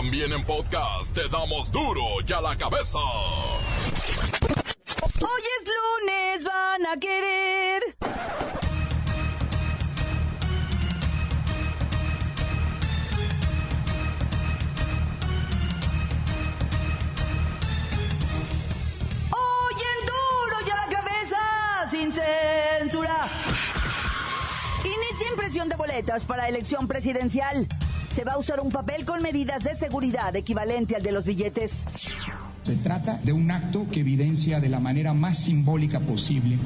También en podcast te damos duro y a la cabeza. Hoy es lunes, van a querer. Hoy en duro y a la cabeza, sin censura. Inicia impresión de boletas para elección presidencial. Se va a usar un papel con medidas de seguridad equivalente al de los billetes. Se trata de un acto que evidencia de la manera más simbólica posible,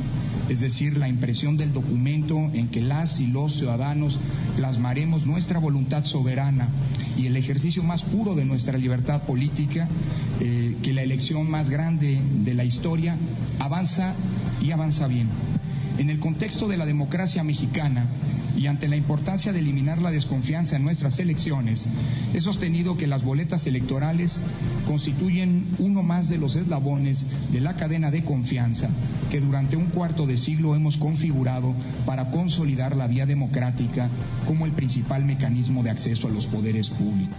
es decir, la impresión del documento en que las y los ciudadanos plasmaremos nuestra voluntad soberana y el ejercicio más puro de nuestra libertad política, eh, que la elección más grande de la historia avanza y avanza bien. En el contexto de la democracia mexicana y ante la importancia de eliminar la desconfianza en nuestras elecciones, he sostenido que las boletas electorales constituyen uno más de los eslabones de la cadena de confianza que durante un cuarto de siglo hemos configurado para consolidar la vía democrática como el principal mecanismo de acceso a los poderes públicos.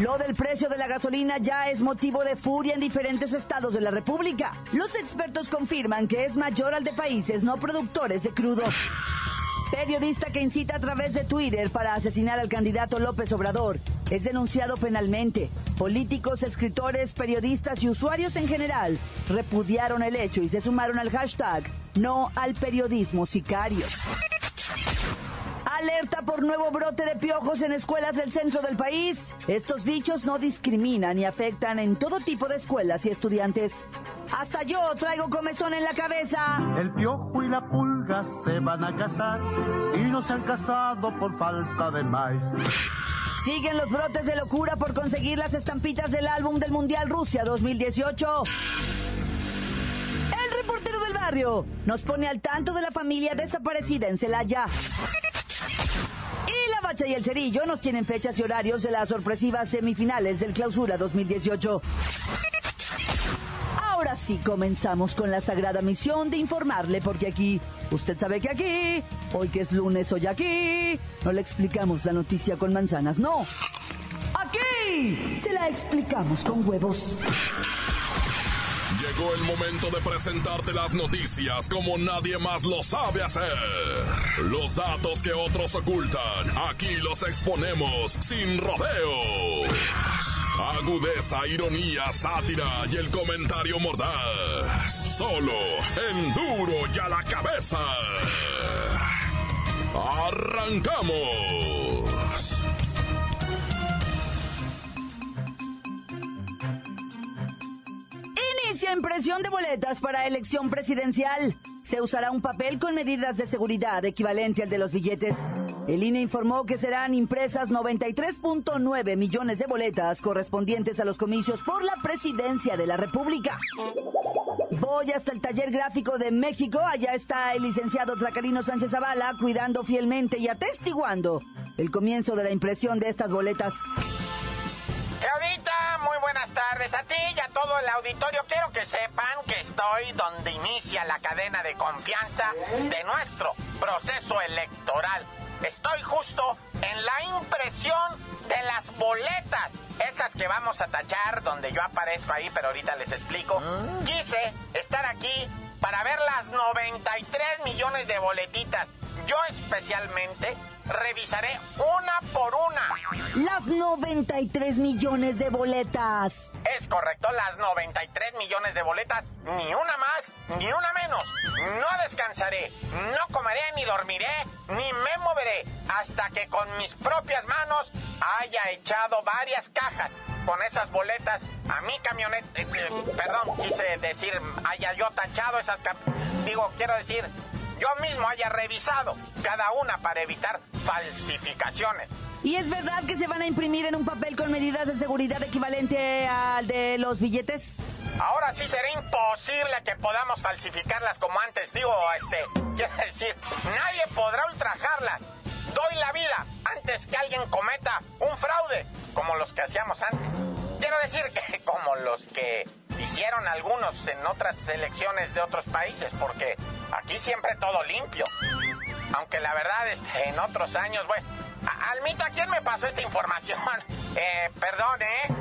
Lo del precio de la gasolina ya es motivo de furia en diferentes estados de la República. Los expertos confirman que es mayor al de países no productores de crudo. Periodista que incita a través de Twitter para asesinar al candidato López Obrador es denunciado penalmente. Políticos, escritores, periodistas y usuarios en general repudiaron el hecho y se sumaron al hashtag no al periodismo sicario. Alerta por nuevo brote de piojos en escuelas del centro del país. Estos bichos no discriminan y afectan en todo tipo de escuelas y estudiantes. Hasta yo traigo comezón en la cabeza. El piojo y la pulga se van a casar y no se han casado por falta de maíz. Siguen los brotes de locura por conseguir las estampitas del álbum del Mundial Rusia 2018. El reportero del barrio nos pone al tanto de la familia desaparecida en Celaya. Y el Cerillo nos tienen fechas y horarios de las sorpresivas semifinales del Clausura 2018. Ahora sí comenzamos con la sagrada misión de informarle, porque aquí, usted sabe que aquí, hoy que es lunes, hoy aquí, no le explicamos la noticia con manzanas, no. Aquí se la explicamos con huevos. Llegó el momento de presentarte las noticias como nadie más lo sabe hacer. Los datos que otros ocultan, aquí los exponemos sin rodeos. Agudeza, ironía, sátira y el comentario mordaz. Solo en duro y a la cabeza. ¡Arrancamos! Impresión de boletas para elección presidencial. Se usará un papel con medidas de seguridad equivalente al de los billetes. El INE informó que serán impresas 93.9 millones de boletas correspondientes a los comicios por la presidencia de la República. Voy hasta el taller gráfico de México. Allá está el licenciado Tracarino Sánchez Zavala cuidando fielmente y atestiguando el comienzo de la impresión de estas boletas. Tardes a ti y a todo el auditorio. Quiero que sepan que estoy donde inicia la cadena de confianza de nuestro proceso electoral. Estoy justo en la impresión de las boletas. Esas que vamos a tachar donde yo aparezco ahí, pero ahorita les explico. Quise estar aquí para ver las 93 millones de boletitas. Yo especialmente revisaré una por una. Las 93 millones de boletas. Es correcto, las 93 millones de boletas, ni una más, ni una menos. No descansaré, no comeré ni dormiré, ni me moveré hasta que con mis propias manos haya echado varias cajas con esas boletas a mi camioneta. eh, eh, perdón, quise decir, haya yo tachado esas... Digo, quiero decir, yo mismo haya revisado cada una para evitar falsificaciones. ¿Y es verdad que se van a imprimir en un papel con medidas de seguridad equivalente al de los billetes? Ahora sí será imposible que podamos falsificarlas como antes. Digo, este, quiero decir, nadie podrá ultrajarlas. Doy la vida antes que alguien cometa un fraude, como los que hacíamos antes. Quiero decir que como los que hicieron algunos en otras elecciones de otros países, porque aquí siempre todo limpio. Aunque la verdad, este, en otros años, bueno, Almita, ¿quién me pasó esta información? Eh, perdón, ¿eh?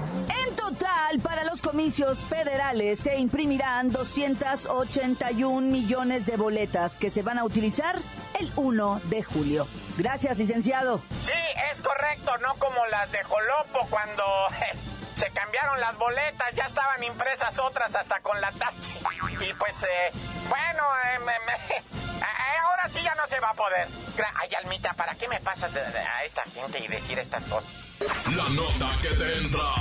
En total, para los comicios federales se imprimirán 281 millones de boletas que se van a utilizar el 1 de julio. Gracias, licenciado. Sí, es correcto, no como las de Jolopo cuando se cambiaron las boletas, ya estaban impresas otras hasta con la tacha. Y pues, eh, bueno, eh, eh, ahora sí ya no se va a poder. Ay, Almita, ¿para qué me pasas a esta gente y decir estas cosas? La nota que te entra.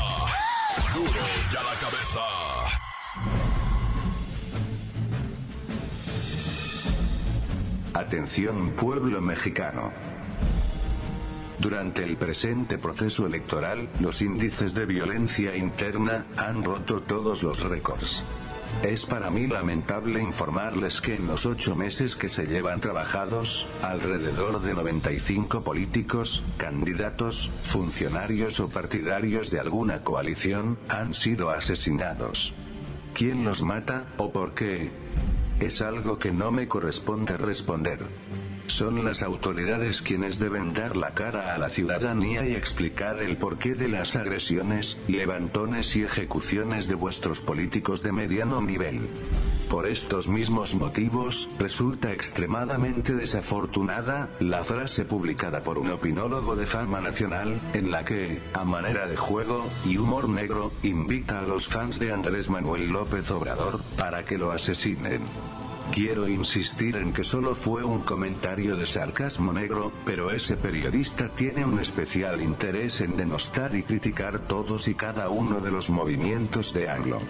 Duro ya la cabeza. Atención pueblo mexicano. Durante el presente proceso electoral, los índices de violencia interna han roto todos los récords. Es para mí lamentable informarles que en los ocho meses que se llevan trabajados, alrededor de 95 políticos, candidatos, funcionarios o partidarios de alguna coalición, han sido asesinados. ¿Quién los mata, o por qué? Es algo que no me corresponde responder. Son las autoridades quienes deben dar la cara a la ciudadanía y explicar el porqué de las agresiones, levantones y ejecuciones de vuestros políticos de mediano nivel. Por estos mismos motivos, resulta extremadamente desafortunada la frase publicada por un opinólogo de fama nacional, en la que, a manera de juego y humor negro, invita a los fans de Andrés Manuel López Obrador, para que lo asesinen. Quiero insistir en que solo fue un comentario de sarcasmo negro, pero ese periodista tiene un especial interés en denostar y criticar todos y cada uno de los movimientos de Anglo.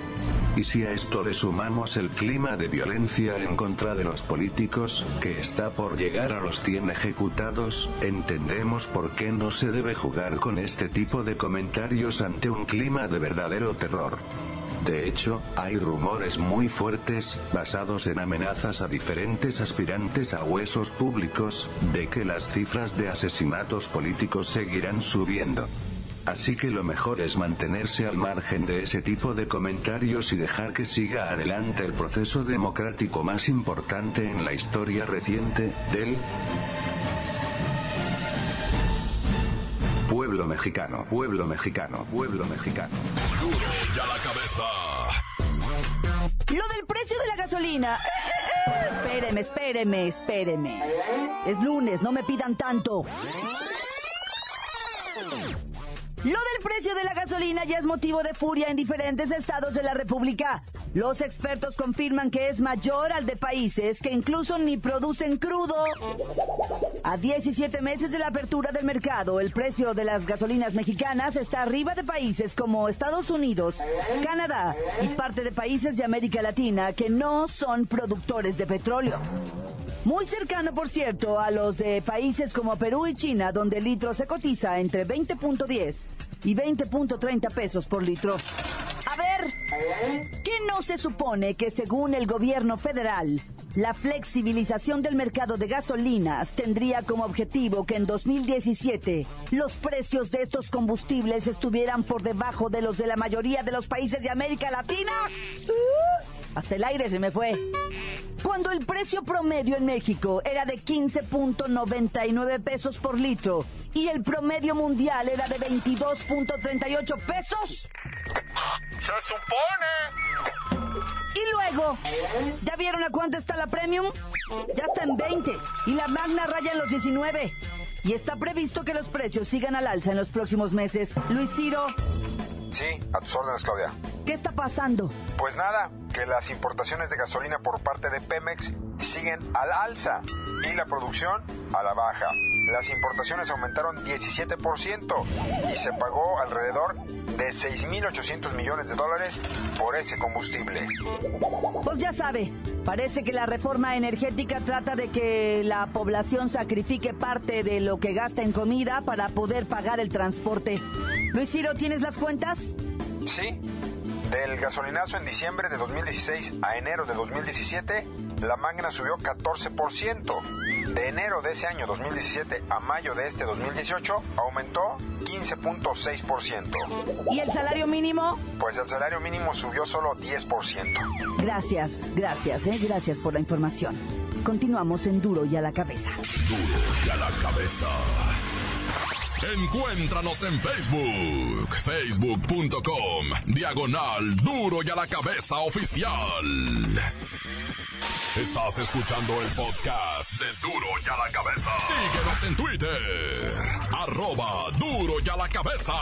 Y si a esto le sumamos el clima de violencia en contra de los políticos, que está por llegar a los 100 ejecutados, entendemos por qué no se debe jugar con este tipo de comentarios ante un clima de verdadero terror. De hecho, hay rumores muy fuertes, basados en amenazas a diferentes aspirantes a huesos públicos, de que las cifras de asesinatos políticos seguirán subiendo. Así que lo mejor es mantenerse al margen de ese tipo de comentarios y dejar que siga adelante el proceso democrático más importante en la historia reciente, del pueblo mexicano, pueblo mexicano, pueblo mexicano. Duro ya la cabeza. Lo del precio de la gasolina. Espéreme, espéreme, espéreme. Es lunes, no me pidan tanto. Lo del precio de la gasolina ya es motivo de furia en diferentes estados de la República. Los expertos confirman que es mayor al de países que incluso ni producen crudo. A 17 meses de la apertura del mercado, el precio de las gasolinas mexicanas está arriba de países como Estados Unidos, Canadá y parte de países de América Latina que no son productores de petróleo. Muy cercano, por cierto, a los de países como Perú y China, donde el litro se cotiza entre 20.10 y 20.30 pesos por litro. Ver, ¿qué no se supone que según el gobierno federal, la flexibilización del mercado de gasolinas tendría como objetivo que en 2017 los precios de estos combustibles estuvieran por debajo de los de la mayoría de los países de América Latina? Hasta el aire se me fue. Cuando el precio promedio en México era de 15.99 pesos por litro y el promedio mundial era de 22.38 pesos. Se supone. Y luego, ¿ya vieron a cuánto está la premium? Ya está en 20 y la magna raya en los 19. Y está previsto que los precios sigan al alza en los próximos meses. Luis Ciro. Sí, a tus órdenes, Claudia. ¿Qué está pasando? Pues nada, que las importaciones de gasolina por parte de Pemex siguen al alza y la producción a la baja. Las importaciones aumentaron 17% y se pagó alrededor de 6.800 millones de dólares por ese combustible. Pues ya sabe, parece que la reforma energética trata de que la población sacrifique parte de lo que gasta en comida para poder pagar el transporte. Luis Ciro, ¿tienes las cuentas? Sí, del gasolinazo en diciembre de 2016 a enero de 2017, la Magna subió 14%. De enero de ese año 2017 a mayo de este 2018, aumentó 15.6%. ¿Y el salario mínimo? Pues el salario mínimo subió solo 10%. Gracias, gracias, eh, gracias por la información. Continuamos en Duro y a la cabeza. Duro y a la cabeza. Encuéntranos en Facebook, facebook.com, diagonal duro y a la cabeza oficial. Estás escuchando el podcast de Duro y a la cabeza. Síguenos en Twitter, arroba duro y a la cabeza.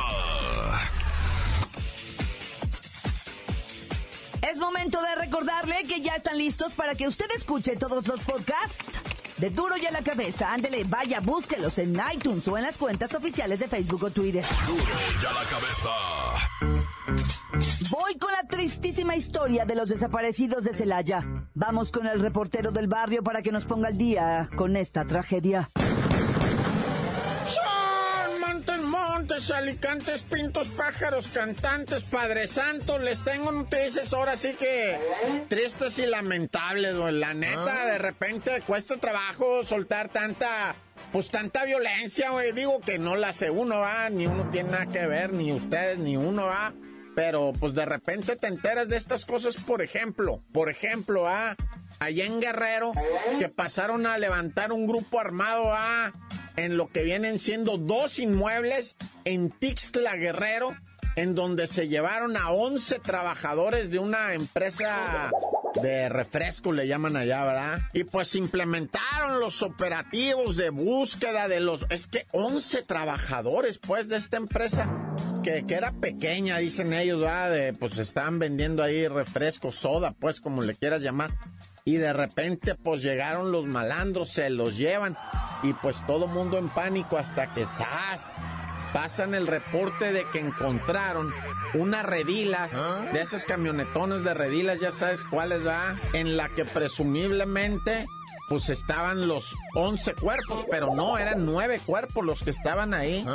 Es momento de recordarle que ya están listos para que usted escuche todos los podcasts de Duro y a la Cabeza. Ándele, vaya, búsquelos en iTunes o en las cuentas oficiales de Facebook o Twitter. Duro y a la cabeza. Voy con la tristísima historia de los desaparecidos de Celaya. Vamos con el reportero del barrio para que nos ponga al día con esta tragedia. Son montes, montes, alicantes, pintos, pájaros, cantantes, Padre Santo. Les tengo noticias ahora sí que tristes y lamentables, güey. La neta, de repente cuesta trabajo soltar tanta, pues tanta violencia, güey. Digo que no la hace uno, va. Ni uno tiene nada que ver, ni ustedes, ni uno, va. Pero pues de repente te enteras de estas cosas, por ejemplo, por ejemplo, ah, allá en Guerrero, que pasaron a levantar un grupo armado ah, en lo que vienen siendo dos inmuebles en Tixtla Guerrero, en donde se llevaron a 11 trabajadores de una empresa de refresco, le llaman allá, ¿verdad? Y pues implementaron los operativos de búsqueda de los... Es que 11 trabajadores, pues, de esta empresa, que, era pequeña, dicen ellos, ¿verdad? Pues estaban vendiendo ahí refresco, soda, pues, como le quieras llamar. Y de repente, pues, llegaron los malandros, se los llevan. Y pues todo mundo en pánico hasta que ¡zas! Pasan el reporte de que encontraron una redila, de esas camionetones de redilas, ya sabes cuáles, va, en la que presumiblemente pues estaban los 11 cuerpos, pero no, eran nueve cuerpos los que estaban ahí.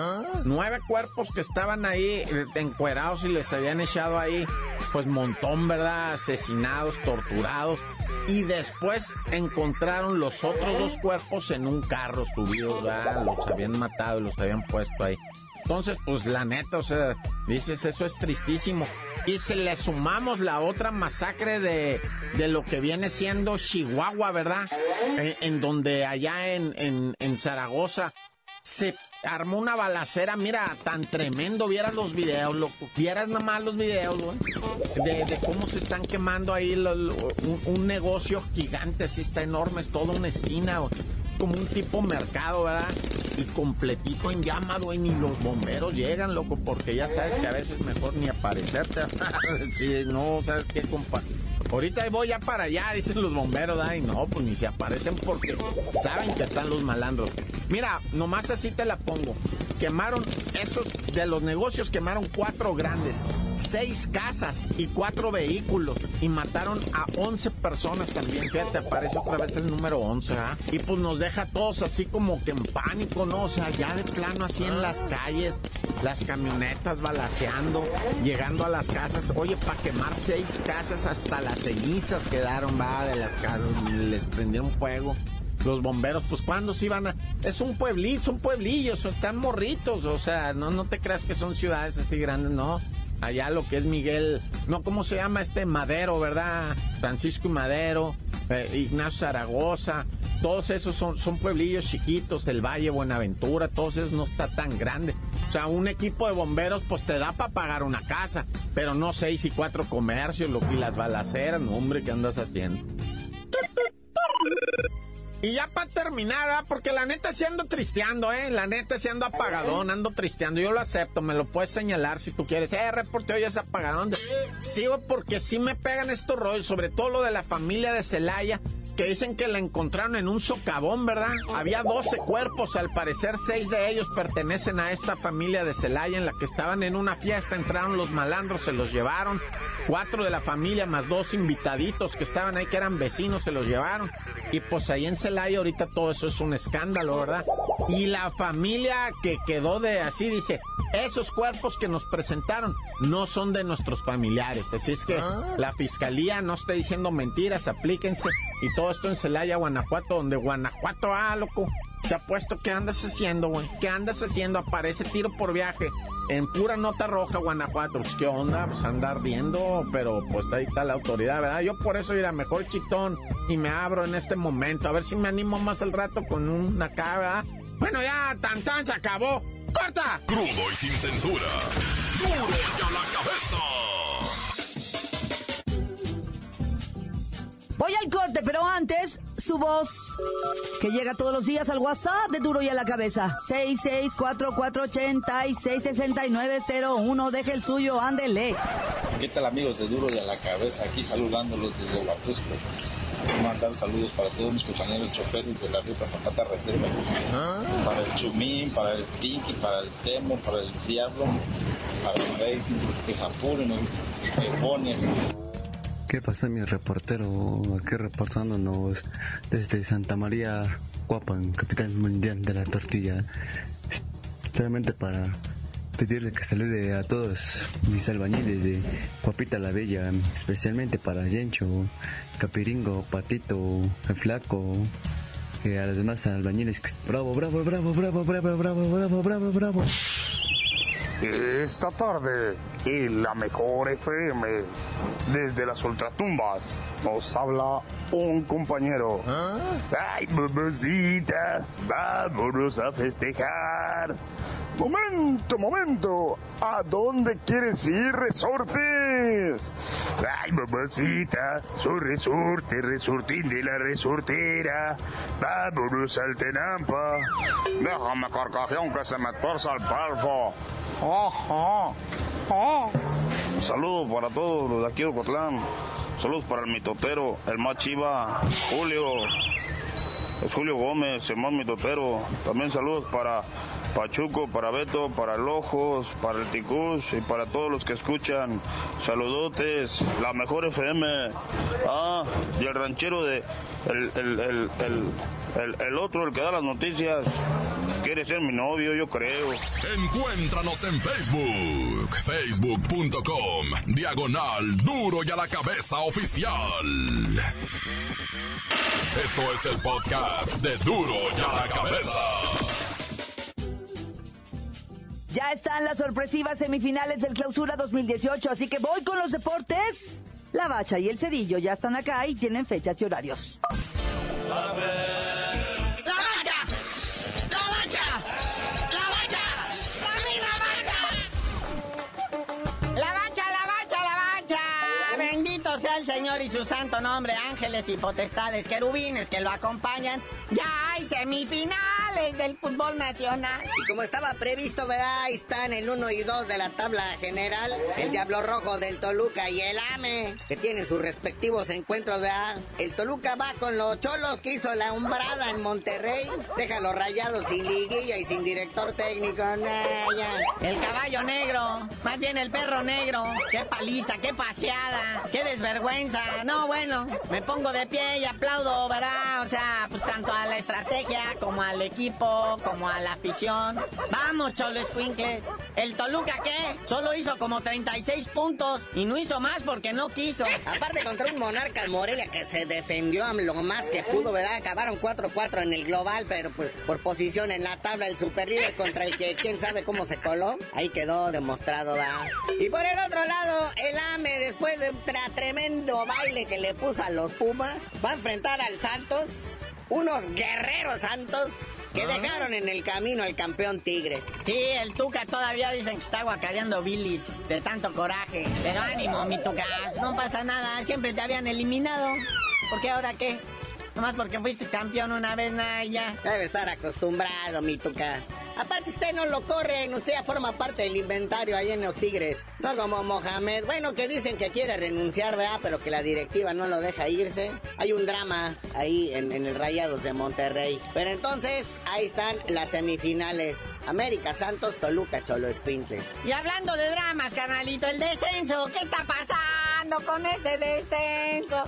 Nueve cuerpos que estaban ahí eh, encuerados y les habían echado ahí, pues montón, ¿verdad? Asesinados, torturados. Y después encontraron los otros dos cuerpos en un carro subidos, ¿verdad? Los habían matado y los habían puesto ahí. Entonces, pues la neta, o sea, dices, eso es tristísimo. Y si le sumamos la otra masacre de, de lo que viene siendo Chihuahua, ¿verdad? En, donde allá en, en, en Zaragoza se armó una balacera, mira, tan tremendo, vieras los videos, loco, vieras nada más los videos, güey, de, cómo se están quemando ahí un negocio gigante, así está enorme, es toda una esquina, güey, como un tipo mercado, ¿verdad? Y completito en llamas, güey, ni los bomberos llegan, loco, porque ya sabes que a veces mejor ni aparecerte, si no, ¿sabes qué, compa? Ahorita voy ya para allá, dicen los bomberos, ay no, pues ni se aparecen porque saben que están los malandros. Mira, nomás así te la pongo. Quemaron esos de los negocios, quemaron cuatro grandes, seis casas y cuatro vehículos y mataron a 11 personas también. Fíjate, aparece otra vez el número 11, ¿ah? Y pues nos deja todos así como que en pánico, ¿no? O sea, ya de plano así en las calles, las camionetas balaceando, llegando a las casas. Oye, para quemar seis casas, hasta las cenizas quedaron, va, de las casas, les prendieron fuego. Los bomberos, pues cuando se iban a... Es un pueblito, son pueblillos, tan morritos, o sea, no, no te creas que son ciudades así grandes, no. Allá lo que es Miguel, no, ¿cómo se llama este Madero, verdad? Francisco Madero, eh, Ignacio Zaragoza, todos esos son, son pueblillos chiquitos, del Valle, Buenaventura, todos esos no está tan grande. O sea, un equipo de bomberos pues te da para pagar una casa, pero no seis y cuatro comercios, lo, y las balaceras, no, hombre, ¿qué andas haciendo? Y ya para terminar, porque la neta sí ando tristeando, ¿eh? La neta sí ando apagadón, ando tristeando. Yo lo acepto, me lo puedes señalar si tú quieres. Eh, reporteo ya es apagadón. Güey, porque sí me pegan estos rollos, sobre todo lo de la familia de Celaya. Que dicen que la encontraron en un socavón, ¿verdad? Había 12 cuerpos, al parecer 6 de ellos pertenecen a esta familia de Celaya en la que estaban en una fiesta, entraron los malandros, se los llevaron. Cuatro de la familia más dos invitaditos que estaban ahí, que eran vecinos, se los llevaron. Y pues ahí en Celaya ahorita todo eso es un escándalo, ¿verdad? Y la familia que quedó de así dice, esos cuerpos que nos presentaron no son de nuestros familiares. Así es que la fiscalía no está diciendo mentiras, aplíquense. Y todo esto en Celaya, Guanajuato, donde Guanajuato, ah, loco, se ha puesto, ¿qué andas haciendo, güey? ¿Qué andas haciendo? Aparece tiro por viaje. En pura nota roja, Guanajuato. Pues, ¿qué onda? Pues anda ardiendo, pero pues ahí está la autoridad, ¿verdad? Yo por eso iré mejor chitón y me abro en este momento. A ver si me animo más al rato con una cara. Bueno, ya, tan tan se acabó. corta. Crudo y sin censura. Duro y la cabeza. Voy al corte, pero antes, su voz, que llega todos los días al WhatsApp de Duro y a la Cabeza. 6644866901. Deje el suyo, ándele. ¿Qué tal amigos de Duro y a la Cabeza? Aquí saludándolos desde Huatusco. Mandar saludos para todos mis compañeros choferes de la ruta Zapata Reserva. Para el Chumín, para el Pinky, para el Temo, para el Diablo, para el Rey, que se apuren, me pones. ¿Qué pasa, mi reportero? Aquí reportándonos desde Santa María, Guapan, capital mundial de la tortilla. Solamente para pedirle que salude a todos mis albañiles de Guapita la Bella, especialmente para Yencho, Capiringo, Patito, el Flaco, y a los demás albañiles. Bravo, bravo, bravo, bravo, bravo, bravo, bravo, bravo, bravo. Esta tarde, en la mejor FM, desde las ultratumbas, nos habla un compañero. ¡Ay, mamacita! ¡Vámonos a festejar! ¡Momento, momento! ¿A dónde quieres ir, resortes? ¡Ay, mamacita! Soy resorte, resortín de la resortera. ¡Vámonos al Tenampa! Déjame carcajeón que se me torza el palfo. Saludos para todos los de aquí de Ocotlán. Saludos para el mitotero, el más chiva, Julio. Es Julio Gómez, el más mitotero. También saludos para Pachuco, para Beto, para Lojos, para el Ticús y para todos los que escuchan. Saludotes, la mejor FM. Ah, y el ranchero de. El, el, el, el, el otro, el que da las noticias. Quiere ser mi novio, yo creo. Encuéntranos en Facebook, facebook.com, diagonal duro y a la cabeza oficial. Esto es el podcast de duro y a la cabeza. Ya están las sorpresivas semifinales del Clausura 2018, así que voy con los deportes. La Bacha y el Cerillo ya están acá y tienen fechas y horarios. ¡La su santo nombre, ángeles y potestades, querubines que lo acompañan. Ya hay semifinales del fútbol nacional. Y como estaba previsto, ¿verdad? Ahí están el 1 y 2 de la tabla general. El Diablo Rojo del Toluca y el AME, que tienen sus respectivos encuentros, ¿verdad? El Toluca va con los cholos que hizo la umbrada en Monterrey. Deja los rayados sin liguilla y sin director técnico. Nah, ya. El caballo negro, más bien el perro negro. Qué paliza, qué paseada, qué desvergüenza. No, bueno, me pongo de pie y aplaudo, ¿verdad? O sea, pues tanto a la estrategia como al equipo, como a la afición. Vamos, Choles Quincles. ¿El Toluca qué? Solo hizo como 36 puntos y no hizo más porque no quiso. Aparte contra un Monarcas Morelia que se defendió lo más que pudo, ¿verdad? Acabaron 4-4 en el global, pero pues por posición en la tabla el superlíder contra el que quién sabe cómo se coló. Ahí quedó demostrado, ¿verdad? Y por el otro lado, el AME, después de un tremendo baile que le puso a los Pumas, va a enfrentar al Santos, unos guerreros Santos. Que dejaron en el camino al campeón Tigres. Sí, el Tuca todavía dicen que está guacareando bilis de tanto coraje. Pero ánimo, mi Tuca, no pasa nada, siempre te habían eliminado. ¿Por qué ahora qué? Nomás porque fuiste campeón una vez, nada, ya. Debe estar acostumbrado, mi Tuca. Aparte, usted no lo corren, usted ya forma parte del inventario ahí en los Tigres. No como Mohamed. Bueno, que dicen que quiere renunciar, ¿verdad? Pero que la directiva no lo deja irse. Hay un drama ahí en, el Rayados de Monterrey. Pero entonces, ahí están las semifinales. América, Santos, Toluca, Cholo Escuincle. Y hablando de dramas, carnalito, el descenso, ¿qué está pasando con ese descenso?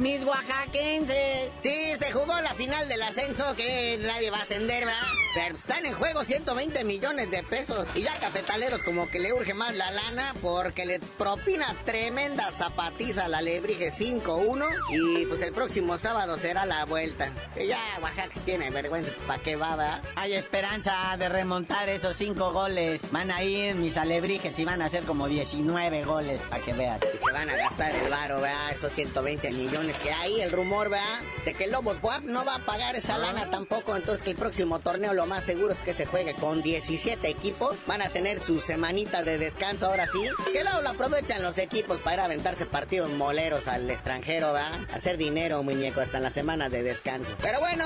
Mis oaxaquenses. Sí, se jugó la final del ascenso que nadie va a ascender, ¿verdad? Pero están en juego 120 millones de pesos. Y ya cafetaleros como que le urge más la lana porque le propina tremenda zapatiza a la Lebrige 5-1. Y pues el próximo sábado será la vuelta. Que ya Oaxaca tiene vergüenza. ¿Para qué va, verdad? Hay esperanza de remontar esos cinco goles. Van a ir mis alebrijes y van a hacer como 19 goles, para que veas. Y se van a gastar el varo, ¿verdad? Esos 120 millones que hay. El rumor, ¿verdad? De que Lobos Buap no va a pagar esa lana tampoco. Entonces que el próximo torneo lo lo más seguro es que se juegue con 17 equipos. Van a tener su semanita de descanso ahora sí. Que luego lo aprovechan los equipos para ir a aventarse partidos moleros al extranjero, ¿va? Hacer dinero, muñeco, hasta en las semanas de descanso. Pero bueno,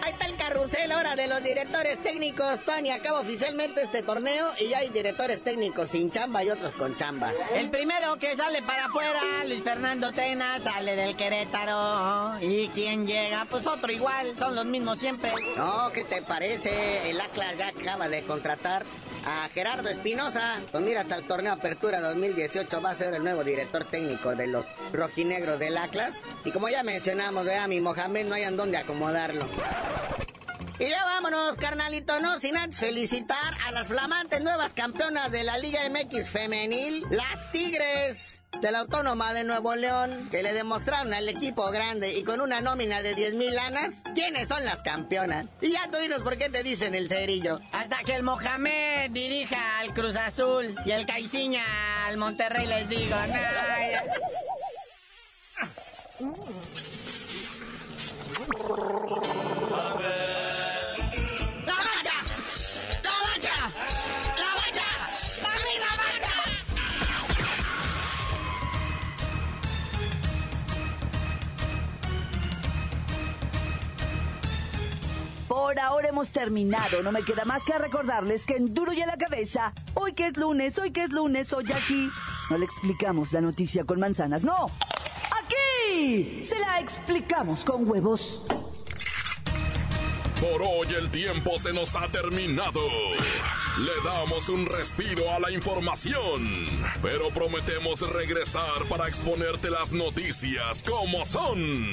ahí está el carrusel ahora de los directores técnicos. Tony acaba oficialmente este torneo y ya hay directores técnicos sin chamba y otros con chamba. El primero que sale para afuera, Luis Fernando Tena, sale del Querétaro. ¿Y quién llega? Pues otro igual, son los mismos siempre. No, ¿qué te parece? El Atlas ya acaba de contratar a Gerardo Espinosa. Pues mira, hasta el torneo Apertura 2018 va a ser el nuevo director técnico de los rojinegros del Atlas. Y como ya mencionamos, vea, mi Mohamed no hay en dónde acomodarlo. Y ya vámonos, carnalito, no sin antes felicitar a las flamantes nuevas campeonas de la Liga MX femenil, las Tigres de la Autónoma de Nuevo León, que le demostraron al equipo grande y con una nómina de 10 mil lanas, quiénes son las campeonas. Y ya tú dinos por qué te dicen el cerillo. Hasta que el Mohamed dirija al Cruz Azul y el Caiciña al Monterrey, les digo, nah, Por ahora hemos terminado. No me queda más que recordarles que en Duro y a la cabeza, hoy que es lunes, hoy que es lunes, hoy aquí, no le explicamos la noticia con manzanas, no. Aquí se la explicamos con huevos. Por hoy el tiempo se nos ha terminado. Le damos un respiro a la información, pero prometemos regresar para exponerte las noticias como son.